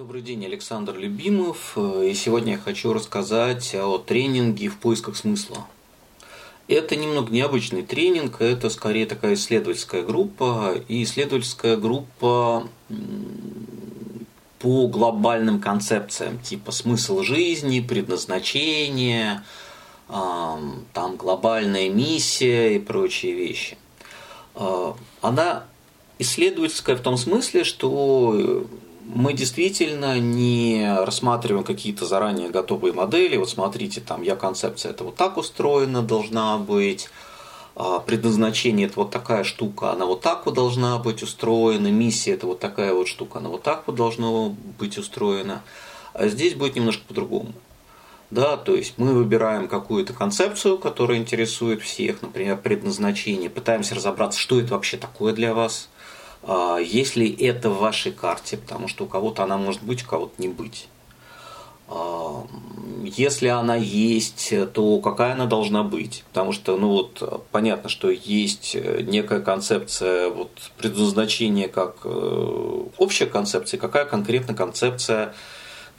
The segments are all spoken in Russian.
Добрый день, Александр Любимов. И сегодня я хочу рассказать о тренинге в поисках смысла. Это немного необычный тренинг, это скорее такая исследовательская группа. И исследовательская группа по глобальным концепциям, типа смысл жизни, предназначение, там глобальная миссия и прочие вещи. А, она исследовательская в том смысле, что мы действительно не рассматриваем какие-то заранее готовые модели. Вот смотрите, там я концепция это вот так устроена должна быть, а, предназначение это вот такая штука, она вот так вот должна быть устроена, миссия это вот такая вот штука, она вот так вот должна быть устроена. А здесь будет немножко по-другому. Да, то есть мы выбираем какую-то концепцию, которая интересует всех, например, предназначение, пытаемся разобраться, что это вообще такое для вас – а, если это в вашей карте, потому что у кого-то она может быть, у кого-то не быть. А, если она есть, то какая она должна быть? Потому что, ну вот, понятно, что есть некая концепция вот, предназначения как э, общая концепция, какая конкретно концепция,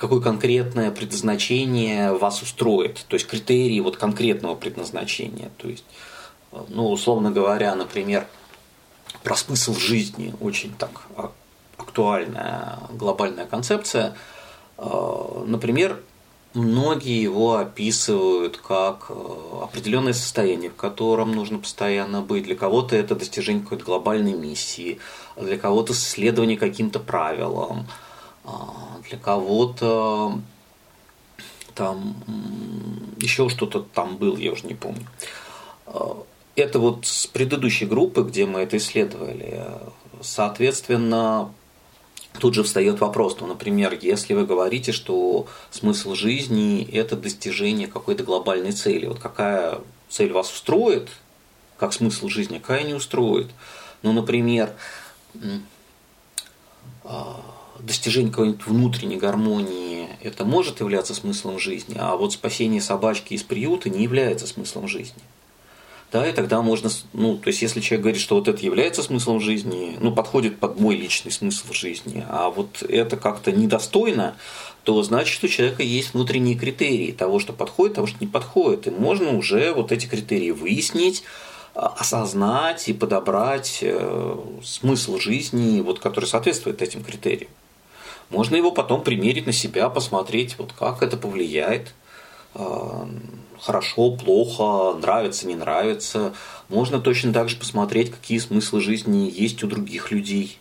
какое конкретное предназначение вас устроит, то есть критерии вот конкретного предназначения. То есть, ну, условно говоря, например, про смысл жизни, очень так а, актуальная глобальная концепция. А, например, многие его описывают как а, определенное состояние, в котором нужно постоянно быть. Для кого-то это достижение какой-то глобальной миссии, для кого-то следование каким-то правилам, для кого-то там еще что-то там было, я уже не помню это вот с предыдущей группы, где мы это исследовали. Соответственно, тут же встает вопрос, ну, например, если вы говорите, что смысл жизни – это достижение какой-то глобальной цели, вот какая цель вас устроит, как смысл жизни, какая не устроит. Ну, например, а, достижение какой-нибудь внутренней гармонии – это может являться смыслом жизни, а вот спасение собачки из приюта не является смыслом жизни – да, и тогда можно, ну, то есть, если человек говорит, что вот это является смыслом жизни, ну, подходит под мой личный смысл жизни, а вот это как-то недостойно, то значит, у человека есть внутренние критерии того, что подходит, того, что не подходит. И можно уже вот эти критерии выяснить, а, осознать и подобрать э, смысл жизни, вот, который соответствует этим критериям. Можно его потом примерить на себя, посмотреть, вот как это повлияет а, хорошо, плохо, нравится, не нравится. Можно точно так же посмотреть, какие смыслы жизни есть у других людей.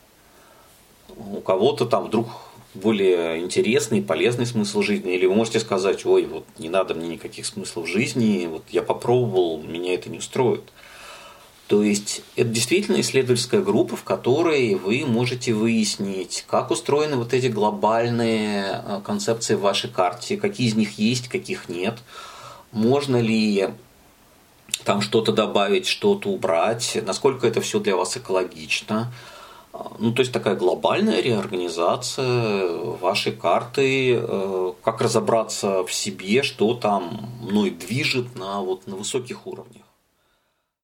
У кого-то там вдруг более интересный, полезный смысл жизни, или вы можете сказать, ой, вот не надо мне никаких смыслов жизни, вот я попробовал, меня это не устроит. То есть это действительно исследовательская группа, в которой вы можете выяснить, как устроены вот эти глобальные э, концепции в вашей карте, какие из них есть, каких нет, можно ли там что-то добавить, что-то убрать, насколько это все для вас экологично. Ну, то есть такая глобальная реорганизация вашей карты, э, как разобраться в себе, что там мной движет на, вот, на высоких уровнях.